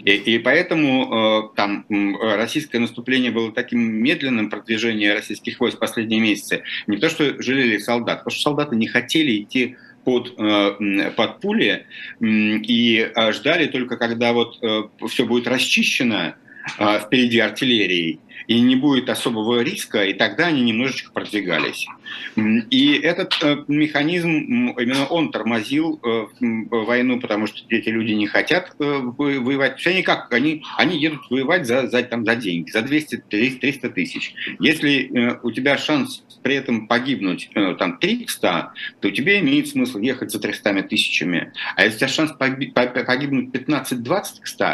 И, и поэтому э, там российское наступление было таким медленным продвижением российских войск последние месяцы. Не то, что жалели солдат, потому что солдаты не хотели идти под, э, под пули и э, ждали только, когда вот э, все будет расчищено впереди артиллерии, и не будет особого риска, и тогда они немножечко продвигались. И этот э, механизм, именно он тормозил э, войну, потому что эти люди не хотят э, воевать. Все они как? Они, они едут воевать за, за, там, за деньги, за 200-300 тысяч. Если у тебя шанс при этом погибнуть там 300, то тебе имеет смысл ехать за 300 тысячами. А если у тебя шанс погибнуть 15-20 к 100,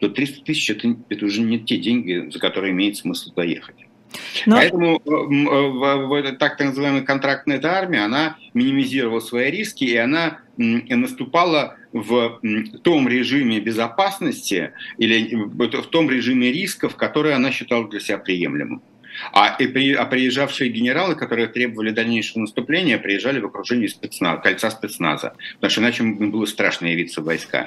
то 300 тысяч это, это уже не те деньги, за которые имеет смысл доехать. Но... Поэтому э, э, так называемая контрактная армия, она минимизировала свои риски, и она наступала в том режиме безопасности или в том режиме рисков, который она считала для себя приемлемым. А, и при, а приезжавшие генералы, которые требовали дальнейшего наступления, приезжали в окружении спецназа, кольца спецназа, потому что иначе было страшно явиться в войска.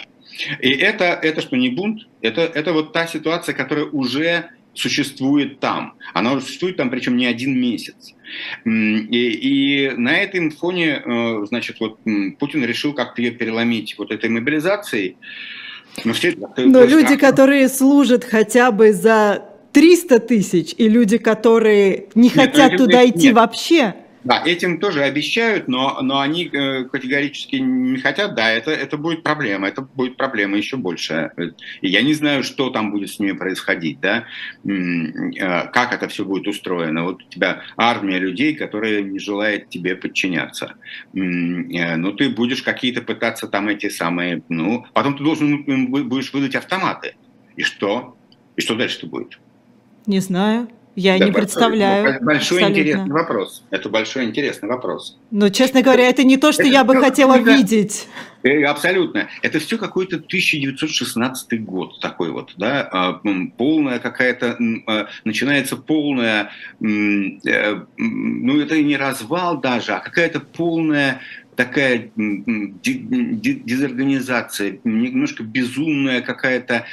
И это, это что не бунт, это, это вот та ситуация, которая уже существует там. Она существует там, причем не один месяц. И, и на этом фоне, э, значит, вот Путин решил как-то ее переломить вот этой мобилизацией. Но, все, Но люди, которые служат хотя бы за 300 тысяч, и люди, которые не нет, хотят туда идти нет. вообще, да, этим тоже обещают, но, но они э, категорически не хотят. Да, это, это будет проблема, это будет проблема еще больше. И я не знаю, что там будет с ними происходить, да, э, как это все будет устроено. Вот у тебя армия людей, которые не желают тебе подчиняться. Э, ну, ты будешь какие-то пытаться там эти самые, ну, потом ты должен будешь выдать автоматы. И что? И что дальше-то будет? Не знаю. Я да, не представляю. Большой абсолютно. интересный вопрос. Это большой интересный вопрос. Но, честно говоря, это не то, что это я бы хотела видеть. Э, абсолютно. Это все какой-то 1916 год такой вот, да, а, полная какая-то, а, начинается полная, э, ну это не развал даже, а какая-то полная такая дезорганизация, немножко безумная какая-то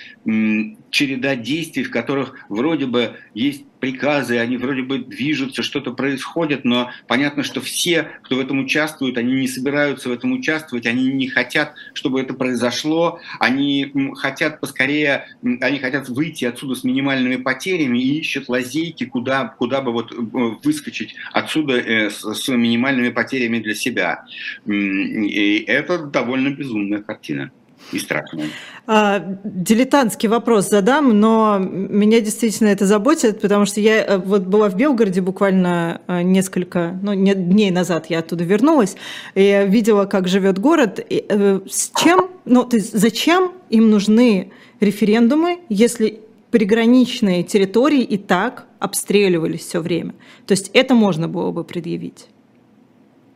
череда действий, в которых вроде бы есть приказы, они вроде бы движутся, что-то происходит, но понятно, что все, кто в этом участвует, они не собираются в этом участвовать, они не хотят, чтобы это произошло, они хотят поскорее, они хотят выйти отсюда с минимальными потерями и ищут лазейки, куда, куда бы вот э, выскочить отсюда э, с, минимальными потерями для себя. И это довольно безумная картина и страшная. А, дилетантский вопрос задам, но меня действительно это заботит, потому что я э, вот была в Белгороде буквально э, несколько ну, дней назад, я оттуда вернулась, и я видела, как живет город. И, э, с чем, ну, то есть зачем им нужны референдумы, если приграничные территории и так обстреливались все время? То есть это можно было бы предъявить.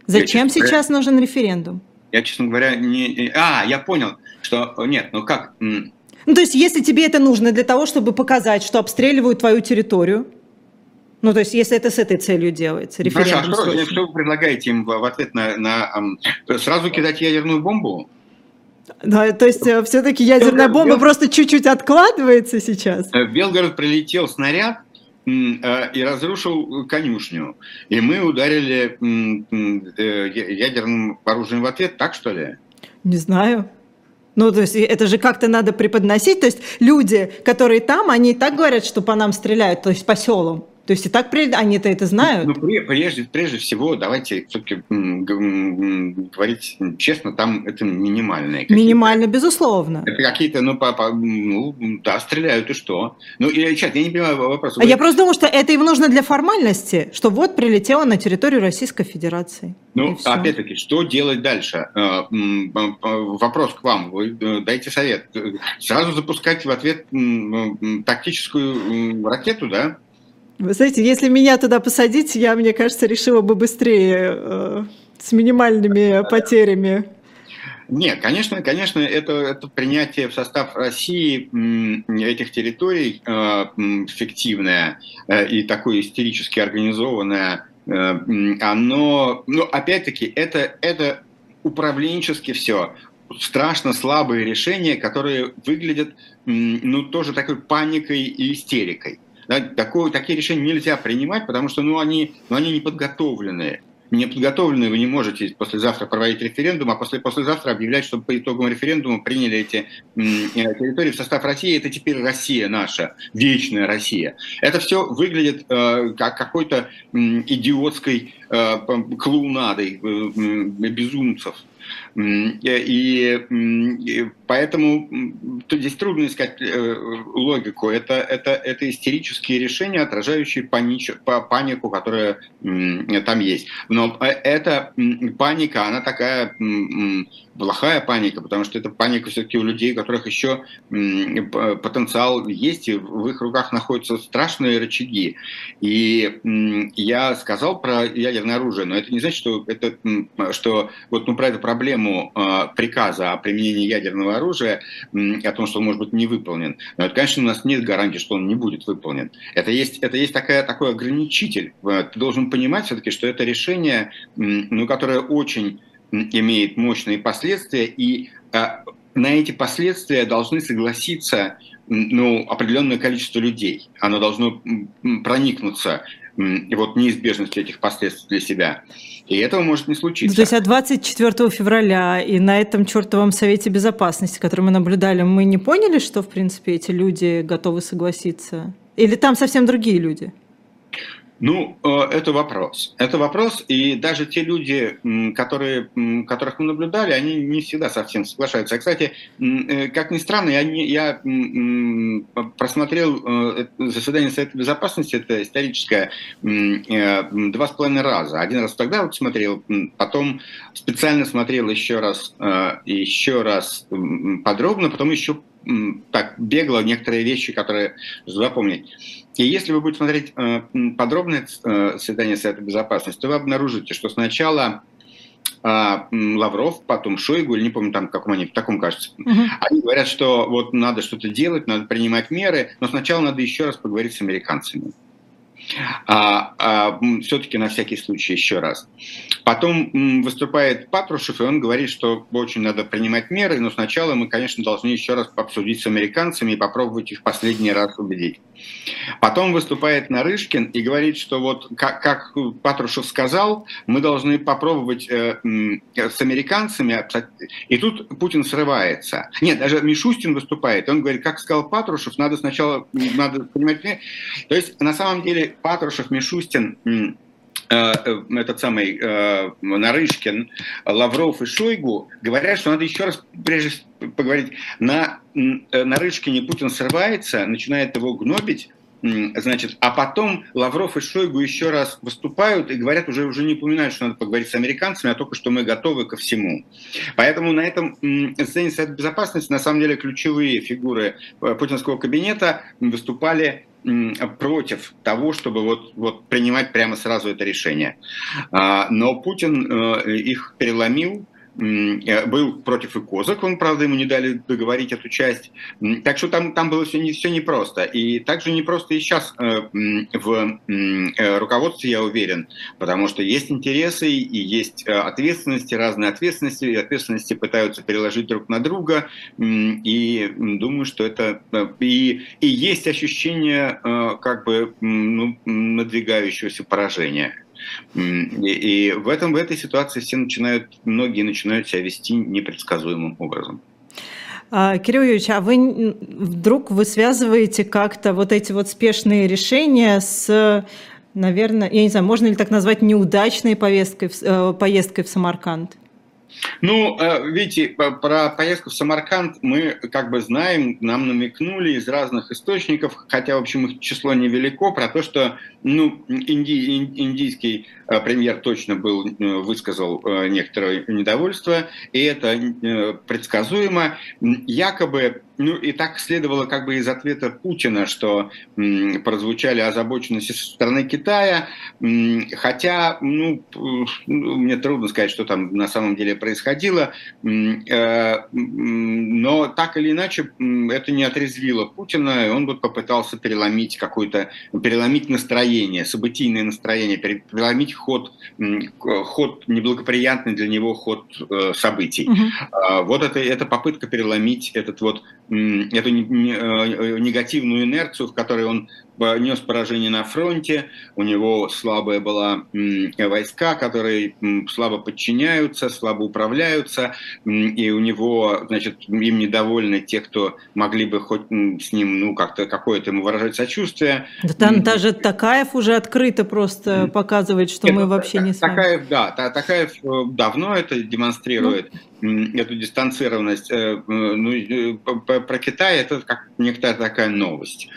Зачем сейчас нужен референдум? Я, честно говоря, не... А, я понял, что... Нет, ну как... Ну, то есть, если тебе это нужно для того, чтобы показать, что обстреливают твою территорию, ну, то есть, если это с этой целью делается, референдум Маша, а что, что вы предлагаете им в ответ на, на... Сразу кидать ядерную бомбу? Да, то есть, э, все-таки ядерная бомба Белгород... просто чуть-чуть откладывается сейчас? В Белгород прилетел снаряд, Э, и разрушил конюшню. И мы ударили э, ядерным оружием в ответ, так что ли? Не знаю. Ну, то есть это же как-то надо преподносить. То есть люди, которые там, они и так говорят, что по нам стреляют, то есть по селам. То есть и так они-то это знают. Ну, прежде, прежде всего, давайте все-таки говорить честно, там это минимальные. Минимально, безусловно. Это какие-то, ну, по, по, ну, да, стреляют и что? Ну, я, сейчас, я не понимаю вопрос. А я просто думаю, что это им нужно для формальности, что вот прилетело на территорию Российской Федерации. Ну, опять-таки, что делать дальше? Э, вопрос к вам. Вы э, дайте совет. Сразу запускать в ответ тактическую ракету, да? Вы знаете, если меня туда посадить, я, мне кажется, решила бы быстрее, э, с минимальными потерями. Нет, конечно, конечно, это, это принятие в состав России этих территорий э, фиктивное э, и такое истерически организованное, э, оно, ну, опять-таки, это, это управленчески все страшно слабые решения, которые выглядят, ну, тоже такой паникой и истерикой. Да, такое, такие решения нельзя принимать, потому что ну, они, ну, они не подготовленные. Не подготовленные вы не можете послезавтра проводить референдум, а после, послезавтра объявлять, что по итогам референдума приняли эти э, территории в состав России. Это теперь Россия наша, вечная Россия. Это все выглядит э, как какой-то э, идиотской э, клоунадой э, безумцев. И, и поэтому то здесь трудно искать э, логику. Это, это, это истерические решения, отражающие панич, панику, которая там есть. Но э, эта паника, она такая плохая паника, потому что это паника все-таки у людей, у которых еще потенциал есть, и в их руках находятся страшные рычаги. И я сказал про ядерное оружие, но это не значит, что, это, что вот ну, про эту проблему а, приказа о применении ядерного оружия, о том, что он может быть не выполнен. Но это, конечно, у нас нет гарантии, что он не будет выполнен. Это есть, это есть такая, такой ограничитель. Ты должен понимать все-таки, что это решение, ну, которое очень имеет мощные последствия, и а, на эти последствия должны согласиться ну, определенное количество людей. Оно должно проникнуться и вот неизбежностью этих последствий для себя. И этого может не случиться. То есть от 24 февраля и на этом чертовом Совете Безопасности, который мы наблюдали, мы не поняли, что, в принципе, эти люди готовы согласиться? Или там совсем другие люди? Ну, э, это вопрос. Это вопрос, и даже те люди, которые, которых мы наблюдали, они не всегда совсем соглашаются. А, кстати, э, как ни странно, я, не, я просмотрел э, заседание Совета Безопасности, это историческое, два с половиной раза. Один раз тогда вот смотрел, потом специально смотрел еще раз, еще раз подробно, потом еще так бегло некоторые вещи, которые запомнить. И если вы будете смотреть э, подробное э, заседание Совета Безопасности, то вы обнаружите, что сначала э, Лавров, потом Шойгу, или не помню там, каком они, в таком кажется, угу. они говорят, что вот надо что-то делать, надо принимать меры, но сначала надо еще раз поговорить с американцами а, а, все-таки на всякий случай еще раз. Потом выступает Патрушев, и он говорит, что очень надо принимать меры, но сначала мы, конечно, должны еще раз обсудить с американцами и попробовать их последний раз убедить. Потом выступает Нарышкин и говорит, что вот как, как Патрушев сказал, мы должны попробовать э, с американцами, и тут Путин срывается. Нет, даже Мишустин выступает, он говорит, как сказал Патрушев, надо сначала надо понимать. То есть на самом деле Патрушев, Мишустин, э, э, этот самый э, Нарышкин, Лавров и Шойгу говорят, что надо еще раз прежде поговорить. На Нарышкине Путин срывается, начинает его гнобить, Значит, а потом Лавров и Шойгу еще раз выступают и говорят, уже, уже не упоминают, что надо поговорить с американцами, а только что мы готовы ко всему. Поэтому на этом заседании Совета Безопасности на самом деле ключевые фигуры путинского кабинета выступали против того, чтобы вот, вот принимать прямо сразу это решение. А, но Путин э, их переломил, был против и Козак, он, правда, ему не дали договорить эту часть. Так что там, там было все, не, все непросто. И также непросто и сейчас э, в э, руководстве, я уверен, потому что есть интересы и есть ответственности, разные ответственности, и ответственности пытаются переложить друг на друга, и думаю, что это... И, и есть ощущение как бы ну, надвигающегося поражения. И, и в, этом, в этой ситуации все начинают, многие начинают себя вести непредсказуемым образом. А, Кирилл Юрьевич, а вы вдруг вы связываете как-то вот эти вот спешные решения с, наверное, я не знаю, можно ли так назвать неудачной поездкой, э, поездкой в Самарканд? Ну, э, видите, про поездку в Самарканд мы как бы знаем, нам намекнули из разных источников, хотя, в общем, их число невелико, про то, что ну, инди, индийский э, премьер точно был, э, высказал некоторое недовольство, и это предсказуемо. Якобы ну и так следовало как бы из ответа Путина, что м, прозвучали озабоченности со стороны Китая, м, хотя, ну, ну, мне трудно сказать, что там на самом деле происходило, м, э, но так или иначе это не отрезвило Путина, и он бы попытался переломить какое-то, переломить настроение, событийное настроение, переломить ход, ход неблагоприятный для него ход э, событий. Угу. Вот это, эта попытка переломить этот вот эту э, негативную инерцию, в которой он нес поражение на фронте, у него слабая была войска, которые слабо подчиняются, слабо управляются, и у него, значит, им недовольны те, кто могли бы хоть с ним, ну, как-то какое-то ему выражать сочувствие. Да там даже Такаев уже открыто просто показывает, что это, мы вообще не с вами. Такаев, да, Такаев э, давно это демонстрирует, ну. эту дистанцированность. Э, ну, про Китай это как некоторая такая новость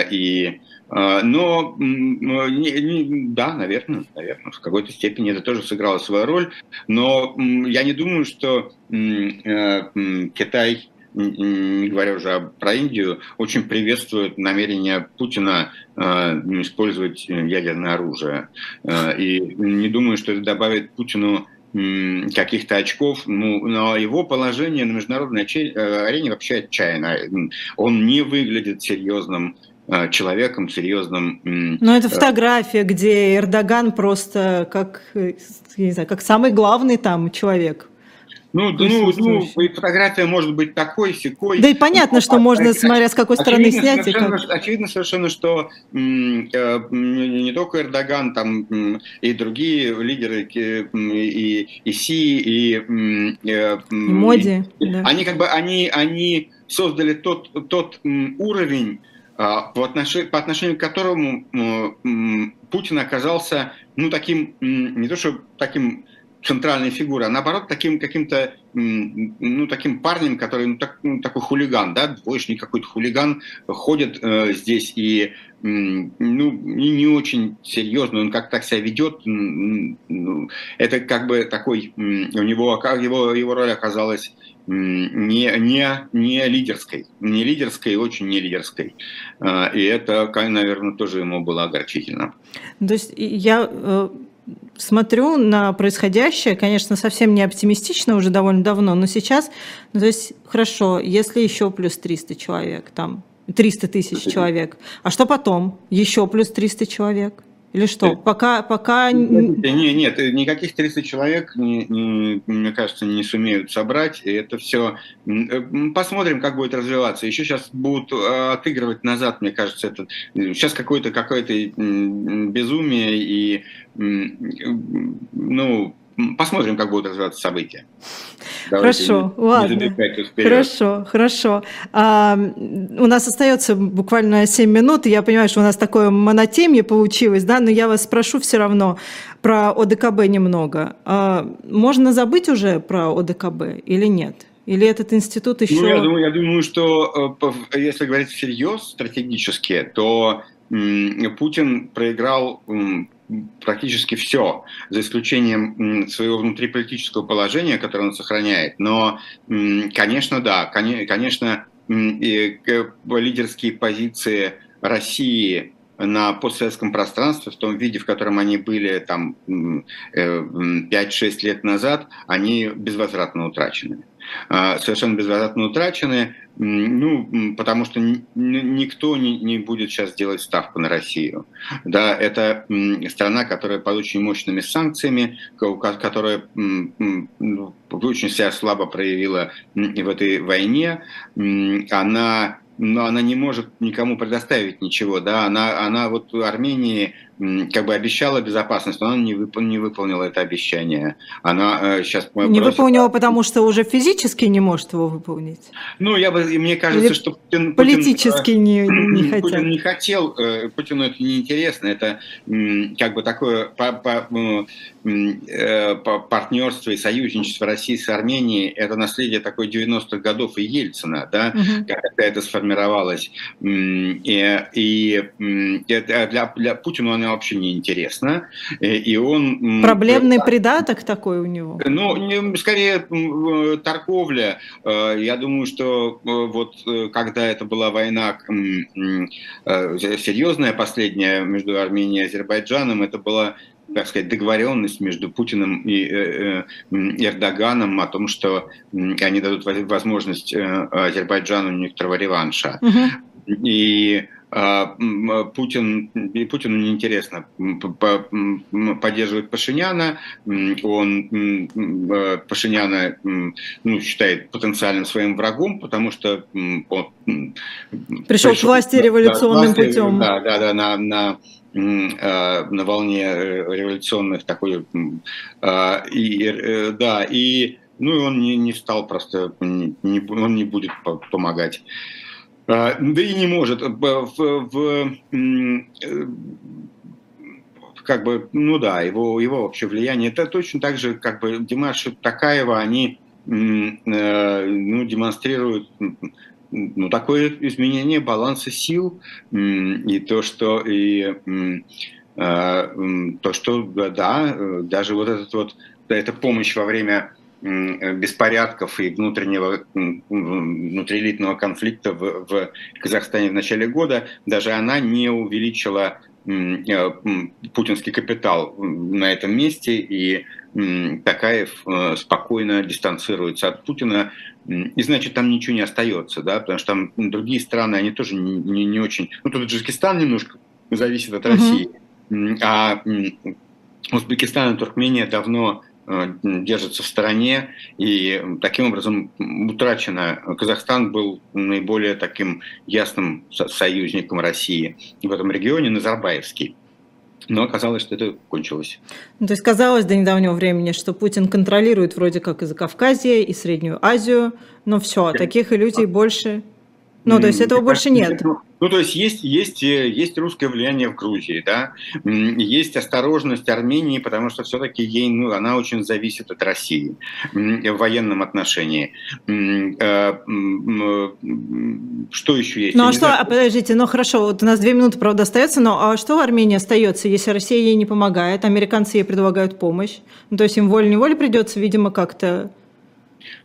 и а, но да, наверное, наверное, в какой-то степени это тоже сыграло свою роль. Но я не думаю, что э, Китай, не говоря уже про Индию, очень приветствует намерение Путина э, использовать ядерное оружие. Э, и не думаю, что это добавит Путину каких-то очков, ну, но его положение на международной арене вообще отчаянно. Он не выглядит серьезным Э, человеком серьезным. Но это э, фотография, где Эрдоган просто как, э, не знаю, как самый главный там человек. Ну, ну, ну, фотография может быть такой, секой. Да и понятно, что можно, смотря с какой стороны снять. И как... Очевидно совершенно, что не только Эрдоган, там и другие лидеры, и, и Си, и, и, и Моди. Да. Они как бы они, они создали тот, тот уровень а, по отношению, по отношению к которому Путин оказался, ну, таким, не то что таким центральной фигурой, а наоборот, таким каким-то, ну, таким парнем, который, ну, так, ну, такой хулиган, да, двоечник какой-то хулиган, ходит э, здесь и, ну, и не очень серьезно, он как так себя ведет, ну, это как бы такой, у него, его, его роль оказалась не, не, не лидерской, не лидерской, очень не лидерской. А, и это, наверное, тоже ему было огорчительно. То есть я э, смотрю на происходящее, конечно, совсем не оптимистично уже довольно давно, но сейчас, ну, то есть хорошо, если еще плюс 300 человек, там 300 тысяч человек, а что потом? Еще плюс 300 человек? Или что? Э, пока, пока... Не, нет, никаких 30 человек, не, не, мне кажется, не сумеют собрать. И это все... Э, посмотрим, как будет развиваться. Еще сейчас будут э, отыгрывать назад, мне кажется. Это... Сейчас какое-то какое безумие и ну, посмотрим, как будут развиваться события. Давайте хорошо, не, ладно. Не хорошо, хорошо. А, у нас остается буквально 7 минут, я понимаю, что у нас такое монотемье получилось, да, но я вас спрошу все равно про ОДКБ немного. А, можно забыть уже про ОДКБ или нет? Или этот институт еще... Ну, я думаю, я думаю, что э, если говорить всерьез стратегически, то Путин проиграл практически все, за исключением своего внутриполитического положения, которое он сохраняет. Но, конечно, да, конечно, лидерские позиции России на постсоветском пространстве в том виде, в котором они были там 5-6 э, лет назад, они безвозвратно утрачены. А, совершенно безвозвратно утрачены, ну, потому что никто не, не будет сейчас делать ставку на Россию. Да, это страна, которая под очень мощными санкциями, которая ну, очень себя слабо проявила в этой войне. Она но она не может никому предоставить ничего, да, она, она вот Армении как бы обещала безопасность, но она не, вып не выполнила это обещание. Она сейчас не бросит... выполнила, потому что уже физически не может его выполнить. Ну, я бы, мне кажется, Или что Путин, политически [CLEARS THROAT] Путин, не, не хотел. Путин не хотел, Путину это неинтересно, это как бы такое по, по, по партнерство и союзничество России с Арменией, это наследие такой 90-х годов и Ельцина, да, угу. когда это сформировалось. И, и для, для Путина она вообще не интересна. И он... Проблемный это, придаток такой у него? Ну, скорее торговля. Э, я думаю, что э, вот э, когда это была война серьезная последняя между Арменией и Азербайджаном, это была так сказать, договоренность между Путиным и Эрдоганом о том, что они дадут возможность Азербайджану некоторого реванша. Угу. И а, Путин, Путину неинтересно поддерживать Пашиняна, он Пашиняна ну, считает потенциальным своим врагом, потому что он пришел, пришел к власти революционным власти, путем. Да, да, да, на, на а, на волне революционных такой а, и э, да и ну и он не, не стал просто не, он не будет помогать да и не может. В, в, э, как бы, ну да, его, его вообще влияние. Это точно так же, как бы Димаш и Такаева, они э, ну, демонстрируют ну, такое изменение баланса сил и то, что и э, то, что да, даже вот этот вот эта помощь во время беспорядков и внутреннего, внутриэлитного конфликта в, в Казахстане в начале года, даже она не увеличила э, путинский капитал на этом месте, и Такаев э, спокойно дистанцируется от Путина, и значит там ничего не остается, да, потому что там другие страны, они тоже не, не, не очень... Ну, тут Таджикистан немножко зависит от России, угу. а Узбекистан и Туркмения давно держится в стороне, и таким образом утрачено. Казахстан был наиболее таким ясным союзником России в этом регионе, Назарбаевский. Но оказалось, что это кончилось. Ну, то есть казалось до недавнего времени, что Путин контролирует вроде как и Закавказье, и Среднюю Азию, но все, таких иллюзий больше ну, то есть этого больше нет. Ну, то есть есть, есть, э, есть русское влияние в Грузии, да, есть осторожность Армении, потому что все-таки ей, ну, она очень зависит от России в военном отношении. Э, что еще есть? Ну, а что, знаю. подождите, ну, хорошо, вот у нас две минуты, правда, остается, но а что в Армении остается, если Россия ей не помогает, американцы ей предлагают помощь? Ну, то есть им волей-неволей придется, видимо, как-то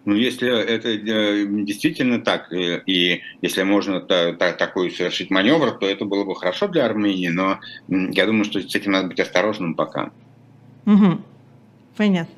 ну, если это э, действительно так, и, и если можно та, та, такой совершить маневр, то это было бы хорошо для Армении, но я думаю, что с этим надо быть осторожным пока. Угу. Понятно.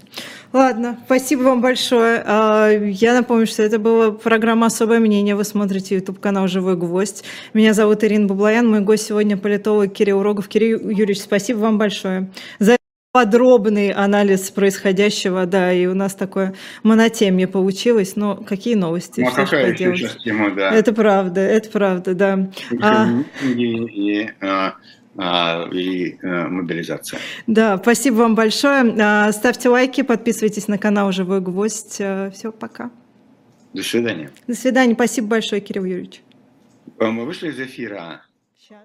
Ладно, спасибо вам большое. А, я напомню, что это была программа «Особое мнение». Вы смотрите YouTube-канал «Живой гвоздь». Меня зовут Ирина Баблоян. Мой гость сегодня политолог Кирилл Рогов. Кирилл Юрьевич, спасибо вам большое за подробный анализ происходящего, да, и у нас такое монотемье получилось, но какие новости? Ну, а какая еще сейчас тема, да. Это правда, это правда, да. А... И, и, а, а, и а, мобилизация. Да, спасибо вам большое. А, ставьте лайки, подписывайтесь на канал «Живой гвоздь». Все, пока. До свидания. До свидания. Спасибо большое, Кирилл Юрьевич. Мы вышли из эфира. Сейчас.